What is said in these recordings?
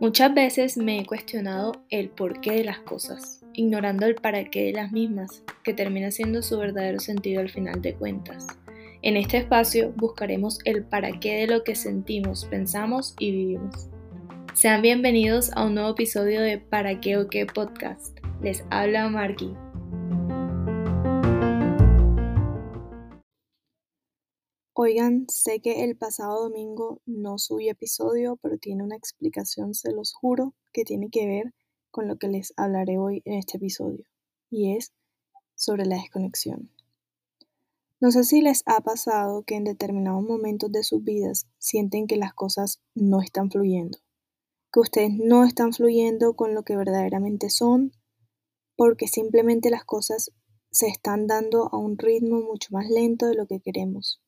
Muchas veces me he cuestionado el porqué de las cosas, ignorando el para qué de las mismas, que termina siendo su verdadero sentido al final de cuentas. En este espacio buscaremos el para qué de lo que sentimos, pensamos y vivimos. Sean bienvenidos a un nuevo episodio de Para qué o qué podcast. Les habla Marky. Oigan, sé que el pasado domingo no subí episodio, pero tiene una explicación, se los juro, que tiene que ver con lo que les hablaré hoy en este episodio, y es sobre la desconexión. No sé si les ha pasado que en determinados momentos de sus vidas sienten que las cosas no están fluyendo, que ustedes no están fluyendo con lo que verdaderamente son, porque simplemente las cosas se están dando a un ritmo mucho más lento de lo que queremos.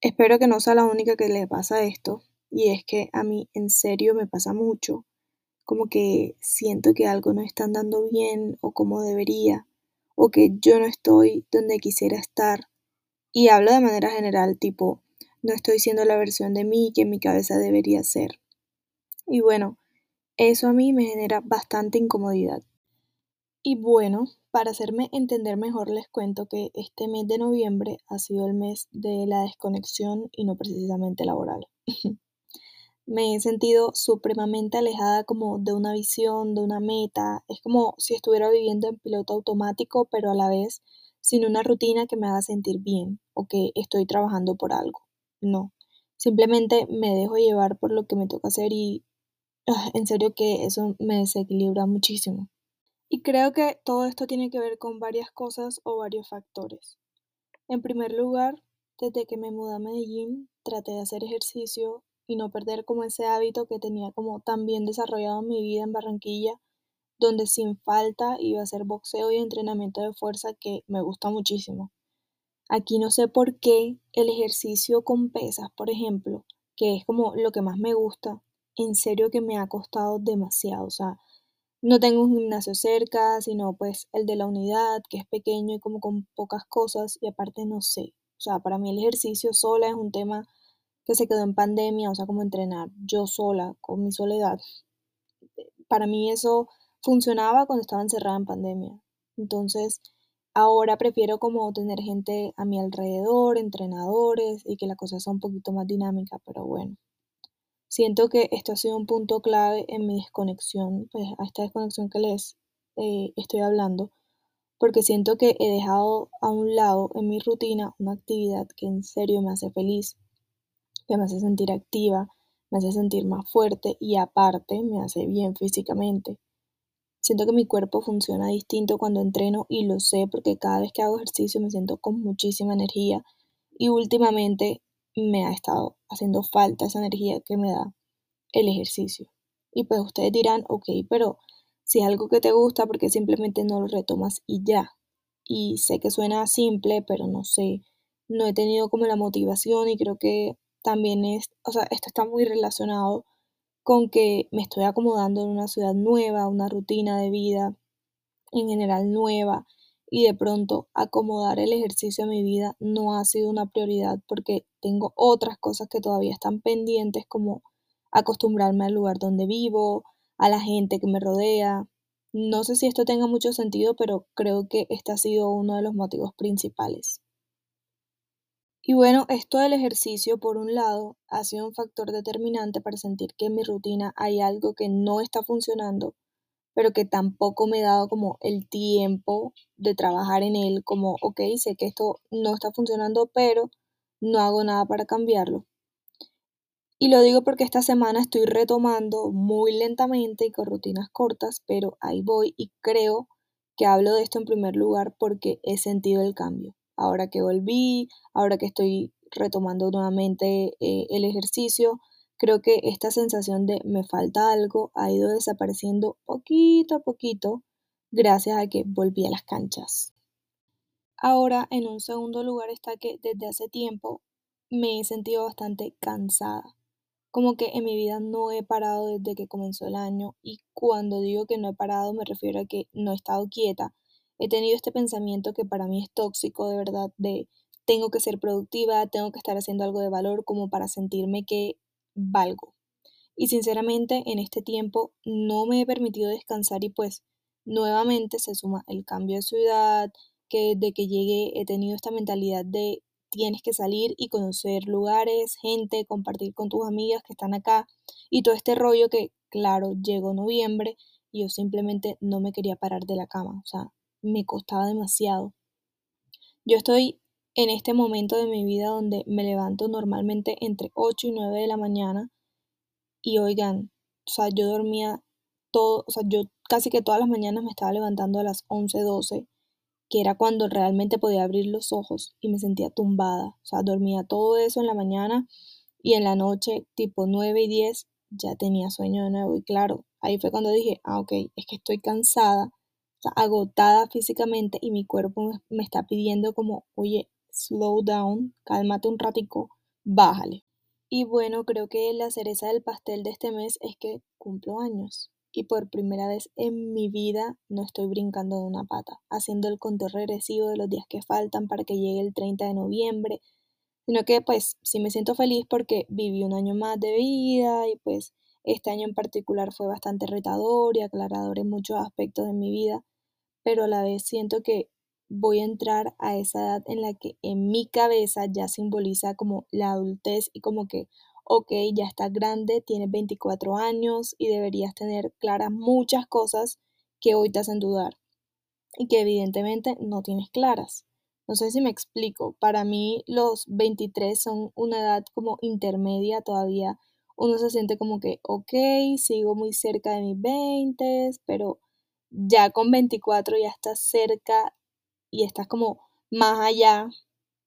Espero que no sea la única que le pasa esto, y es que a mí en serio me pasa mucho, como que siento que algo no está andando bien o como debería, o que yo no estoy donde quisiera estar. Y hablo de manera general, tipo, no estoy siendo la versión de mí que mi cabeza debería ser. Y bueno, eso a mí me genera bastante incomodidad. Y bueno, para hacerme entender mejor les cuento que este mes de noviembre ha sido el mes de la desconexión y no precisamente laboral. me he sentido supremamente alejada como de una visión, de una meta. Es como si estuviera viviendo en piloto automático, pero a la vez sin una rutina que me haga sentir bien o que estoy trabajando por algo. No, simplemente me dejo llevar por lo que me toca hacer y ah, en serio que eso me desequilibra muchísimo. Y creo que todo esto tiene que ver con varias cosas o varios factores. En primer lugar, desde que me mudé a Medellín, traté de hacer ejercicio y no perder como ese hábito que tenía como tan bien desarrollado en mi vida en Barranquilla, donde sin falta iba a hacer boxeo y entrenamiento de fuerza que me gusta muchísimo. Aquí no sé por qué el ejercicio con pesas, por ejemplo, que es como lo que más me gusta, en serio que me ha costado demasiado. O sea, no tengo un gimnasio cerca, sino pues el de la unidad, que es pequeño y como con pocas cosas, y aparte no sé. O sea, para mí el ejercicio sola es un tema que se quedó en pandemia, o sea, como entrenar yo sola, con mi soledad. Para mí eso funcionaba cuando estaba encerrada en pandemia. Entonces, ahora prefiero como tener gente a mi alrededor, entrenadores, y que la cosa sea un poquito más dinámica, pero bueno. Siento que esto ha sido un punto clave en mi desconexión, pues a esta desconexión que les eh, estoy hablando, porque siento que he dejado a un lado en mi rutina una actividad que en serio me hace feliz, que me hace sentir activa, me hace sentir más fuerte y aparte me hace bien físicamente. Siento que mi cuerpo funciona distinto cuando entreno y lo sé porque cada vez que hago ejercicio me siento con muchísima energía y últimamente me ha estado haciendo falta esa energía que me da el ejercicio. Y pues ustedes dirán, ok, pero si es algo que te gusta, porque simplemente no lo retomas y ya? Y sé que suena simple, pero no sé, no he tenido como la motivación y creo que también es, o sea, esto está muy relacionado con que me estoy acomodando en una ciudad nueva, una rutina de vida en general nueva y de pronto acomodar el ejercicio a mi vida no ha sido una prioridad porque tengo otras cosas que todavía están pendientes como acostumbrarme al lugar donde vivo, a la gente que me rodea. No sé si esto tenga mucho sentido, pero creo que este ha sido uno de los motivos principales. Y bueno, esto del ejercicio, por un lado, ha sido un factor determinante para sentir que en mi rutina hay algo que no está funcionando pero que tampoco me he dado como el tiempo de trabajar en él, como, ok, sé que esto no está funcionando, pero no hago nada para cambiarlo. Y lo digo porque esta semana estoy retomando muy lentamente y con rutinas cortas, pero ahí voy y creo que hablo de esto en primer lugar porque he sentido el cambio. Ahora que volví, ahora que estoy retomando nuevamente eh, el ejercicio, Creo que esta sensación de me falta algo ha ido desapareciendo poquito a poquito gracias a que volví a las canchas. Ahora, en un segundo lugar está que desde hace tiempo me he sentido bastante cansada. Como que en mi vida no he parado desde que comenzó el año y cuando digo que no he parado me refiero a que no he estado quieta. He tenido este pensamiento que para mí es tóxico de verdad de tengo que ser productiva, tengo que estar haciendo algo de valor como para sentirme que valgo. Y sinceramente en este tiempo no me he permitido descansar y pues nuevamente se suma el cambio de ciudad, que de que llegué he tenido esta mentalidad de tienes que salir y conocer lugares, gente, compartir con tus amigas que están acá y todo este rollo que, claro, llegó noviembre y yo simplemente no me quería parar de la cama, o sea, me costaba demasiado. Yo estoy en este momento de mi vida donde me levanto normalmente entre 8 y 9 de la mañana y oigan, o sea, yo dormía todo, o sea, yo casi que todas las mañanas me estaba levantando a las 11, 12 que era cuando realmente podía abrir los ojos y me sentía tumbada. O sea, dormía todo eso en la mañana y en la noche, tipo 9 y 10, ya tenía sueño de nuevo. Y claro, ahí fue cuando dije, ah, ok, es que estoy cansada, agotada físicamente y mi cuerpo me está pidiendo como, oye, slow down, cálmate un ratico, bájale. Y bueno, creo que la cereza del pastel de este mes es que cumplo años y por primera vez en mi vida no estoy brincando de una pata, haciendo el conteo regresivo de los días que faltan para que llegue el 30 de noviembre, sino que pues sí me siento feliz porque viví un año más de vida y pues este año en particular fue bastante retador y aclarador en muchos aspectos de mi vida, pero a la vez siento que voy a entrar a esa edad en la que en mi cabeza ya simboliza como la adultez y como que ok, ya estás grande, tienes 24 años y deberías tener claras muchas cosas que hoy te hacen dudar y que evidentemente no tienes claras. No sé si me explico, para mí los 23 son una edad como intermedia todavía. Uno se siente como que, ok, sigo muy cerca de mis 20, pero ya con 24 ya estás cerca y estás como más allá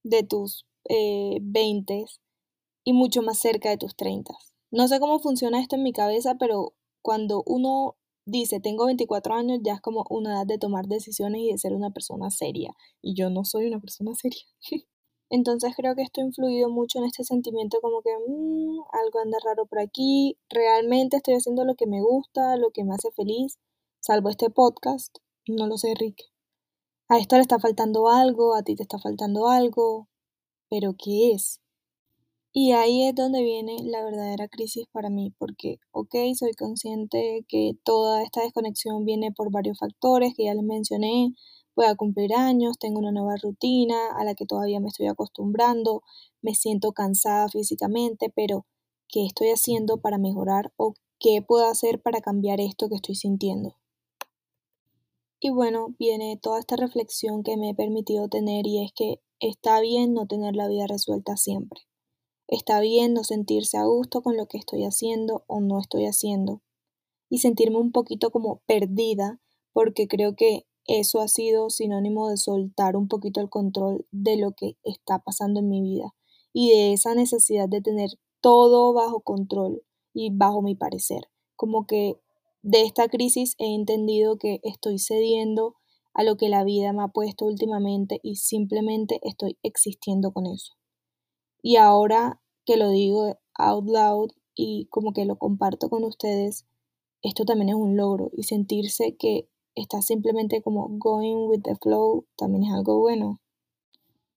de tus eh, 20 y mucho más cerca de tus 30. No sé cómo funciona esto en mi cabeza, pero cuando uno dice tengo 24 años ya es como una edad de tomar decisiones y de ser una persona seria. Y yo no soy una persona seria. Entonces creo que esto ha influido mucho en este sentimiento como que mm, algo anda raro por aquí. Realmente estoy haciendo lo que me gusta, lo que me hace feliz, salvo este podcast. No lo sé, Rick. A esto le está faltando algo, a ti te está faltando algo. Pero ¿qué es? Y ahí es donde viene la verdadera crisis para mí, porque, ok, soy consciente que toda esta desconexión viene por varios factores que ya les mencioné, voy a cumplir años, tengo una nueva rutina a la que todavía me estoy acostumbrando, me siento cansada físicamente, pero ¿qué estoy haciendo para mejorar o qué puedo hacer para cambiar esto que estoy sintiendo? Y bueno, viene toda esta reflexión que me he permitido tener y es que está bien no tener la vida resuelta siempre. Está bien no sentirse a gusto con lo que estoy haciendo o no estoy haciendo. Y sentirme un poquito como perdida, porque creo que eso ha sido sinónimo de soltar un poquito el control de lo que está pasando en mi vida y de esa necesidad de tener todo bajo control y bajo mi parecer. Como que de esta crisis he entendido que estoy cediendo a lo que la vida me ha puesto últimamente y simplemente estoy existiendo con eso. Y ahora que lo digo out loud y como que lo comparto con ustedes, esto también es un logro y sentirse que está simplemente como going with the flow también es algo bueno.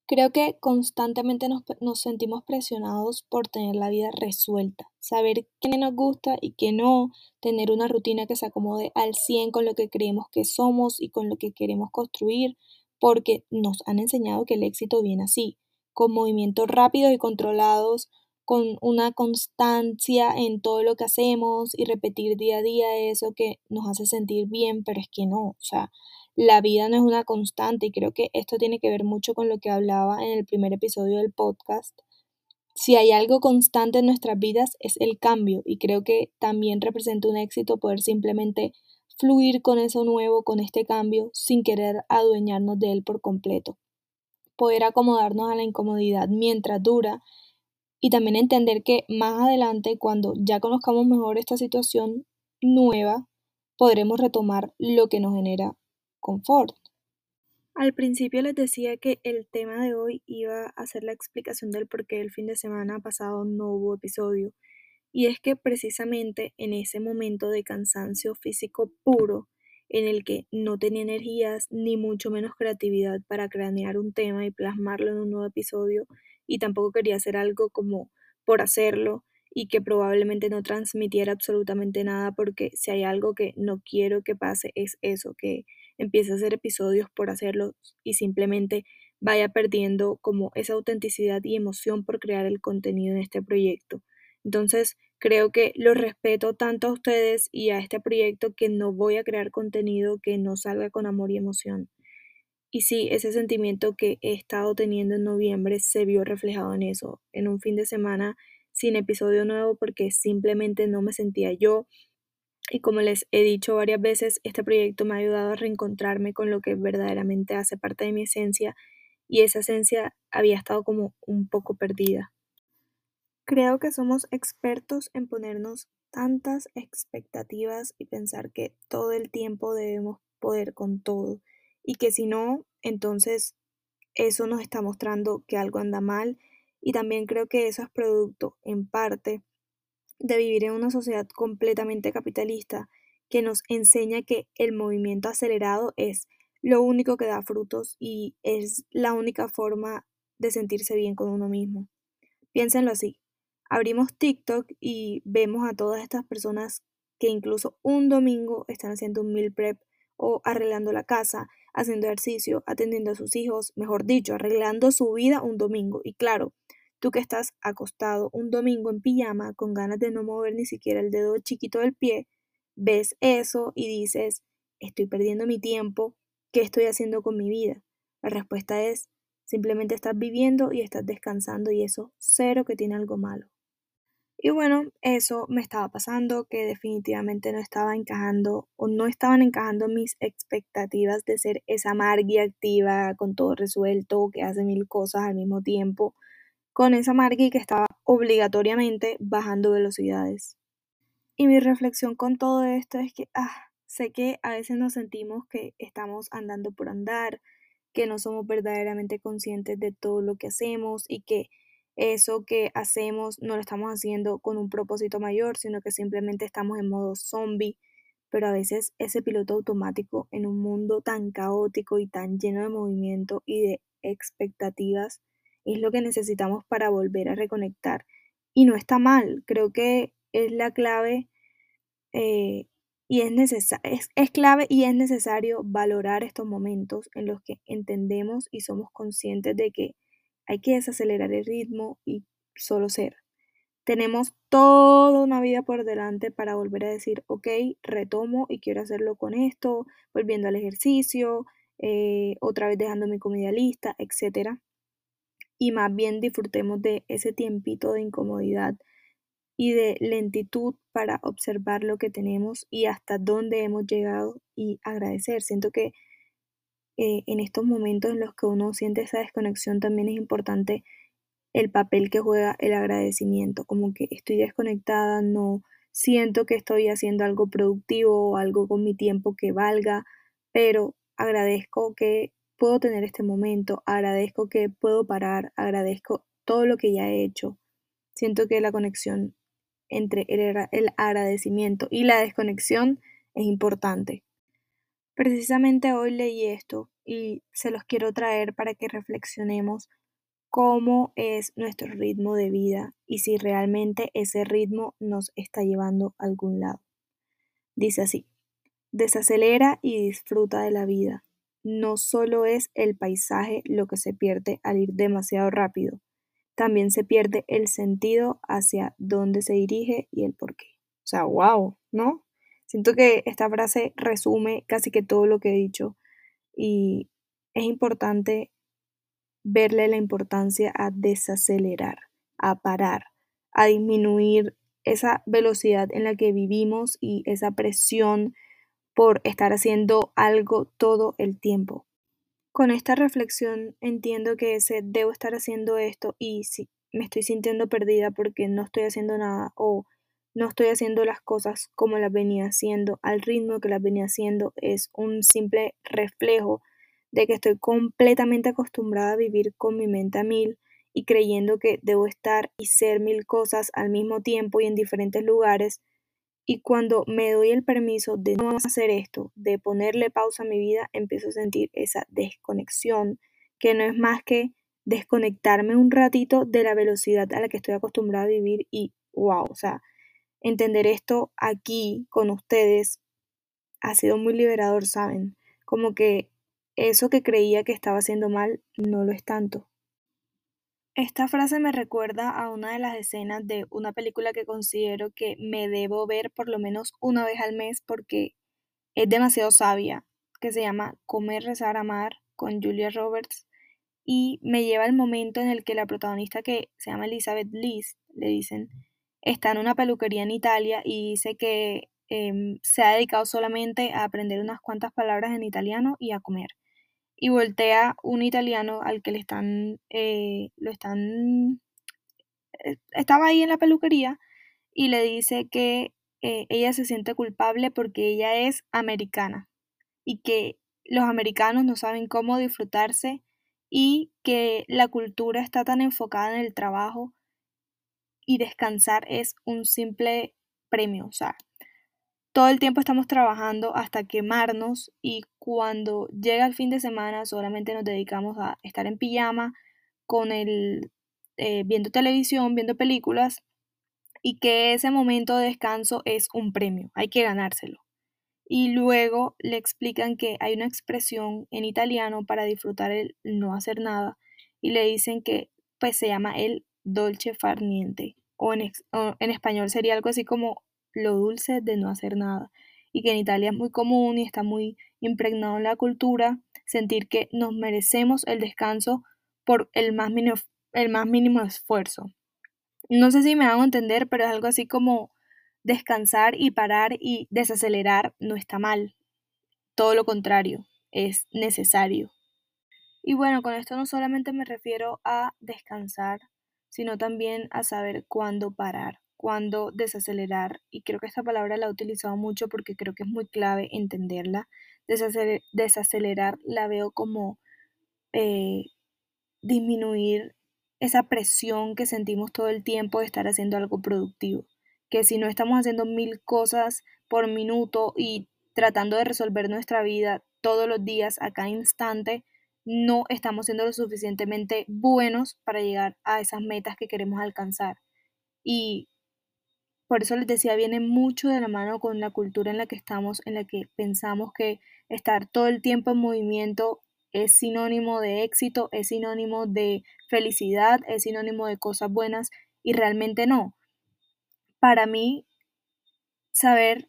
Creo que constantemente nos, nos, sentimos presionados por tener la vida resuelta, saber qué nos gusta y qué no, tener una rutina que se acomode al 100 con lo que creemos que somos y con lo que queremos construir, porque nos han enseñado que el éxito viene así, con movimientos rápidos y controlados, con una constancia en todo lo que hacemos y repetir día a día eso que nos hace sentir bien, pero es que no, o sea, la vida no es una constante y creo que esto tiene que ver mucho con lo que hablaba en el primer episodio del podcast. Si hay algo constante en nuestras vidas es el cambio y creo que también representa un éxito poder simplemente fluir con eso nuevo, con este cambio, sin querer adueñarnos de él por completo. Poder acomodarnos a la incomodidad mientras dura y también entender que más adelante, cuando ya conozcamos mejor esta situación nueva, podremos retomar lo que nos genera Al principio les decía que el tema de hoy iba a ser la explicación del por qué el fin de semana pasado no hubo episodio. Y es que precisamente en ese momento de cansancio físico puro en el que no tenía energías ni mucho menos creatividad para cranear un tema y plasmarlo en un nuevo episodio y tampoco quería hacer algo como por hacerlo y que probablemente no transmitiera absolutamente nada porque si hay algo que no quiero que pase es eso, que empiece a hacer episodios por hacerlo y simplemente vaya perdiendo como esa autenticidad y emoción por crear el contenido en este proyecto. Entonces, creo que lo respeto tanto a ustedes y a este proyecto que no voy a crear contenido que no salga con amor y emoción. Y sí, ese sentimiento que he estado teniendo en noviembre se vio reflejado en eso, en un fin de semana sin episodio nuevo porque simplemente no me sentía yo. Y como les he dicho varias veces, este proyecto me ha ayudado a reencontrarme con lo que verdaderamente hace parte de mi esencia y esa esencia había estado como un poco perdida. Creo que somos expertos en ponernos tantas expectativas y pensar que todo el tiempo debemos poder con todo y que si no, entonces eso nos está mostrando que algo anda mal y también creo que eso es producto, en parte, de vivir en una sociedad completamente capitalista que nos enseña que el movimiento acelerado es lo único que da frutos y es la única forma de sentirse bien con uno mismo. Piénsenlo así. Abrimos TikTok y vemos a todas estas personas que incluso un domingo están haciendo un meal prep o arreglando la casa, haciendo ejercicio, atendiendo a sus hijos, mejor dicho, arreglando su vida un domingo. Y claro, tú que estás acostado un domingo en pijama con ganas de no mover ni siquiera el dedo chiquito del pie, ves eso y dices, estoy perdiendo mi tiempo, ¿qué estoy haciendo con mi vida? La respuesta es, simplemente estás viviendo y estás descansando y eso cero que tiene algo malo. Y bueno, eso me estaba pasando, que definitivamente no estaba encajando o no estaban encajando mis expectativas de ser esa Margie activa, con todo resuelto, que hace mil cosas al mismo tiempo, con esa Margie que estaba obligatoriamente bajando velocidades. Y mi reflexión con todo esto es que, ah, sé que a veces nos sentimos que estamos andando por andar, que no somos verdaderamente conscientes de todo lo que hacemos y que eso que hacemos no lo estamos haciendo con un propósito mayor, sino que simplemente estamos en modo zombie. Pero a veces ese piloto automático en un mundo tan caótico y tan lleno de movimiento y de expectativas es lo que necesitamos para volver a reconectar. Y no está mal, creo que es la clave eh, y es, es, es clave y es necesario valorar estos momentos en los que entendemos y somos conscientes de que hay que desacelerar el ritmo y solo ser. Tenemos toda una vida por delante para volver a decir, ok, retomo y quiero hacerlo con esto, volviendo al ejercicio, eh, otra vez dejando mi comida lista, etc. Y más bien disfrutemos de ese tiempito de incomodidad y de lentitud para observar lo que tenemos y hasta dónde hemos llegado y agradecer. Siento que eh, en estos momentos en los que uno siente esa desconexión también es importante el papel que juega el agradecimiento, como que estoy desconectada, no siento que estoy haciendo algo productivo o algo con mi tiempo que valga, pero agradezco que puedo tener este momento, agradezco que puedo parar, agradezco todo lo que ya he hecho. Siento que la conexión entre el, el agradecimiento y la desconexión es importante. Precisamente hoy leí esto y se los quiero traer para que reflexionemos cómo es nuestro ritmo de vida y si realmente ese ritmo nos está llevando a algún lado. Dice así, desacelera y disfruta de la vida. No solo es el paisaje lo que se pierde al ir demasiado rápido, también se pierde el sentido hacia dónde se dirige y el por qué. O sea, wow, ¿no? Siento que esta frase resume casi que todo lo que he dicho y es importante verle la importancia a desacelerar, a parar, a disminuir esa velocidad en la que vivimos y esa presión por estar haciendo algo todo el tiempo. Con esta reflexión entiendo que ese debo estar haciendo esto y si me estoy sintiendo perdida porque no estoy haciendo nada o no estoy haciendo las cosas como las venía haciendo, al ritmo que las venía haciendo, es un simple reflejo de que estoy completamente acostumbrada a vivir con mi mente a mil y creyendo que debo estar y ser mil cosas al mismo tiempo y en diferentes lugares Y cuando me doy el permiso de no hacer esto, de ponerle pausa a mi vida, empiezo a sentir esa desconexión, que no es más que desconectarme un ratito de la velocidad a la que estoy acostumbrada a vivir y wow, o sea, entender esto aquí con ustedes ha sido muy liberador, ¿saben? Como que eso que creía que estaba haciendo mal no lo es tanto. Esta frase me recuerda a una de las escenas de una película que considero que me debo ver por lo menos una vez al mes porque es demasiado sabia, que se llama Comer, Rezar, Amar con Julia Roberts y me lleva al momento en el que la protagonista que se llama Elizabeth Liz, le dicen, está en una peluquería en Italia y dice que em, se ha dedicado solamente a aprender unas cuantas palabras en italiano y a comer. Y voltea un italiano al que le están, eh, lo están, eh, estaba ahí en la peluquería y le dice que eh, ella se siente culpable porque ella es americana y que los americanos no saben cómo disfrutarse y que la cultura está tan enfocada en el trabajo y descansar es un simple premio, o sea, todo el tiempo estamos trabajando hasta quemarnos y cuando llega el fin de semana solamente nos dedicamos a estar en pijama con el eh, viendo televisión, viendo películas y que ese momento de descanso es un premio, hay que ganárselo. Y luego le explican que hay una expresión en italiano para disfrutar el no hacer nada y le dicen que pues se llama el dolce far niente o en, en español sería algo así como lo dulce de no hacer nada y que en Italia es muy común y está muy impregnado en la cultura sentir que nos merecemos el descanso por el más mínimo, el más mínimo esfuerzo. No sé si me hago entender, pero es algo así como descansar y parar y desacelerar no está mal. Todo lo contrario, es necesario. Y bueno, con esto no solamente me refiero a descansar, sino también a saber cuándo parar, cuándo desacelerar. Y creo que esta palabra la he utilizado mucho porque creo que es muy clave entenderla. desacelerar la veo como eh, disminuir esa presión que sentimos todo el tiempo de estar haciendo algo productivo que si no estamos haciendo mil cosas por minuto y tratando de resolver nuestra vida todos los días, a cada instante, no estamos siendo lo suficientemente buenos para llegar a esas metas que queremos alcanzar. Y por eso les decía, viene mucho de la mano con la cultura en la que estamos, en la que pensamos que estar todo el tiempo en movimiento es sinónimo de éxito, es sinónimo de felicidad, es sinónimo de cosas buenas y realmente no. Para mí, saber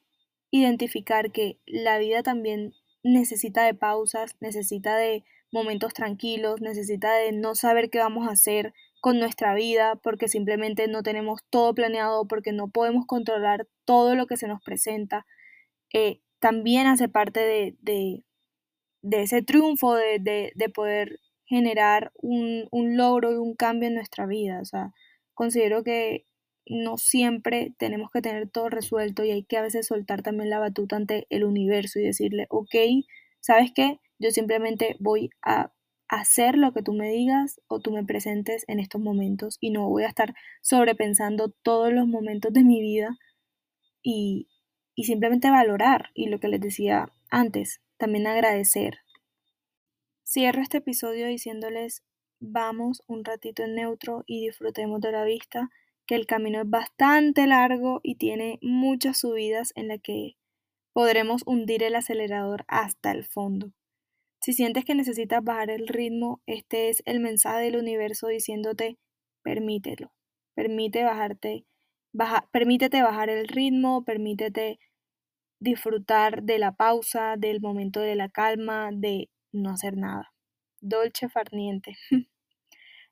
identificar que la vida también necesita de pausas, necesita de momentos tranquilos, necesita de no saber qué vamos a hacer con nuestra vida porque simplemente no tenemos todo planeado, porque no podemos controlar todo lo que se nos presenta, eh, también hace parte de, de, ese triunfo, de, de poder generar un, un, logro y un cambio en nuestra vida. O sea, considero que no siempre tenemos que tener todo resuelto y hay que a veces soltar también la batuta ante el universo y decirle, ok, ¿sabes qué? Yo simplemente voy a hacer lo que tú me digas o tú me presentes en estos momentos y no voy a estar sobrepensando todos los momentos de mi vida y, y simplemente valorar y lo que les decía antes, también agradecer. Cierro este episodio diciéndoles vamos un ratito en neutro y disfrutemos de la vista que el camino es bastante largo y tiene muchas subidas en las que podremos hundir el acelerador hasta el fondo. Si sientes que necesitas bajar el ritmo, este es el mensaje del universo diciéndote permítelo, permite bajarte, baja, permítete bajar el ritmo, permítete disfrutar de la pausa, del momento de la calma, de no hacer nada. Dolce farniente.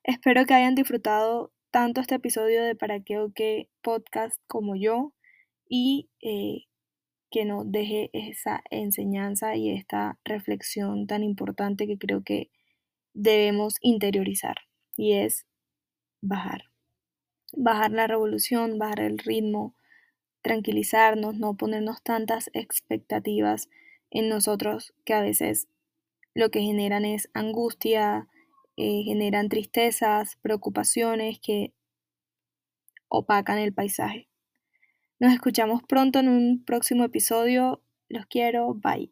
Espero que hayan disfrutado tanto este episodio de Para qué o qué podcast como yo y eh, que nos deje esa enseñanza y esta reflexión tan importante que creo que debemos interiorizar y es bajar. Bajar la revolución, bajar el ritmo, tranquilizarnos, no ponernos tantas expectativas en nosotros que a veces lo que generan es angustia, eh, generan tristezas, preocupaciones que opacan el paisaje. Nos escuchamos pronto en un próximo episodio. Los quiero. Bye.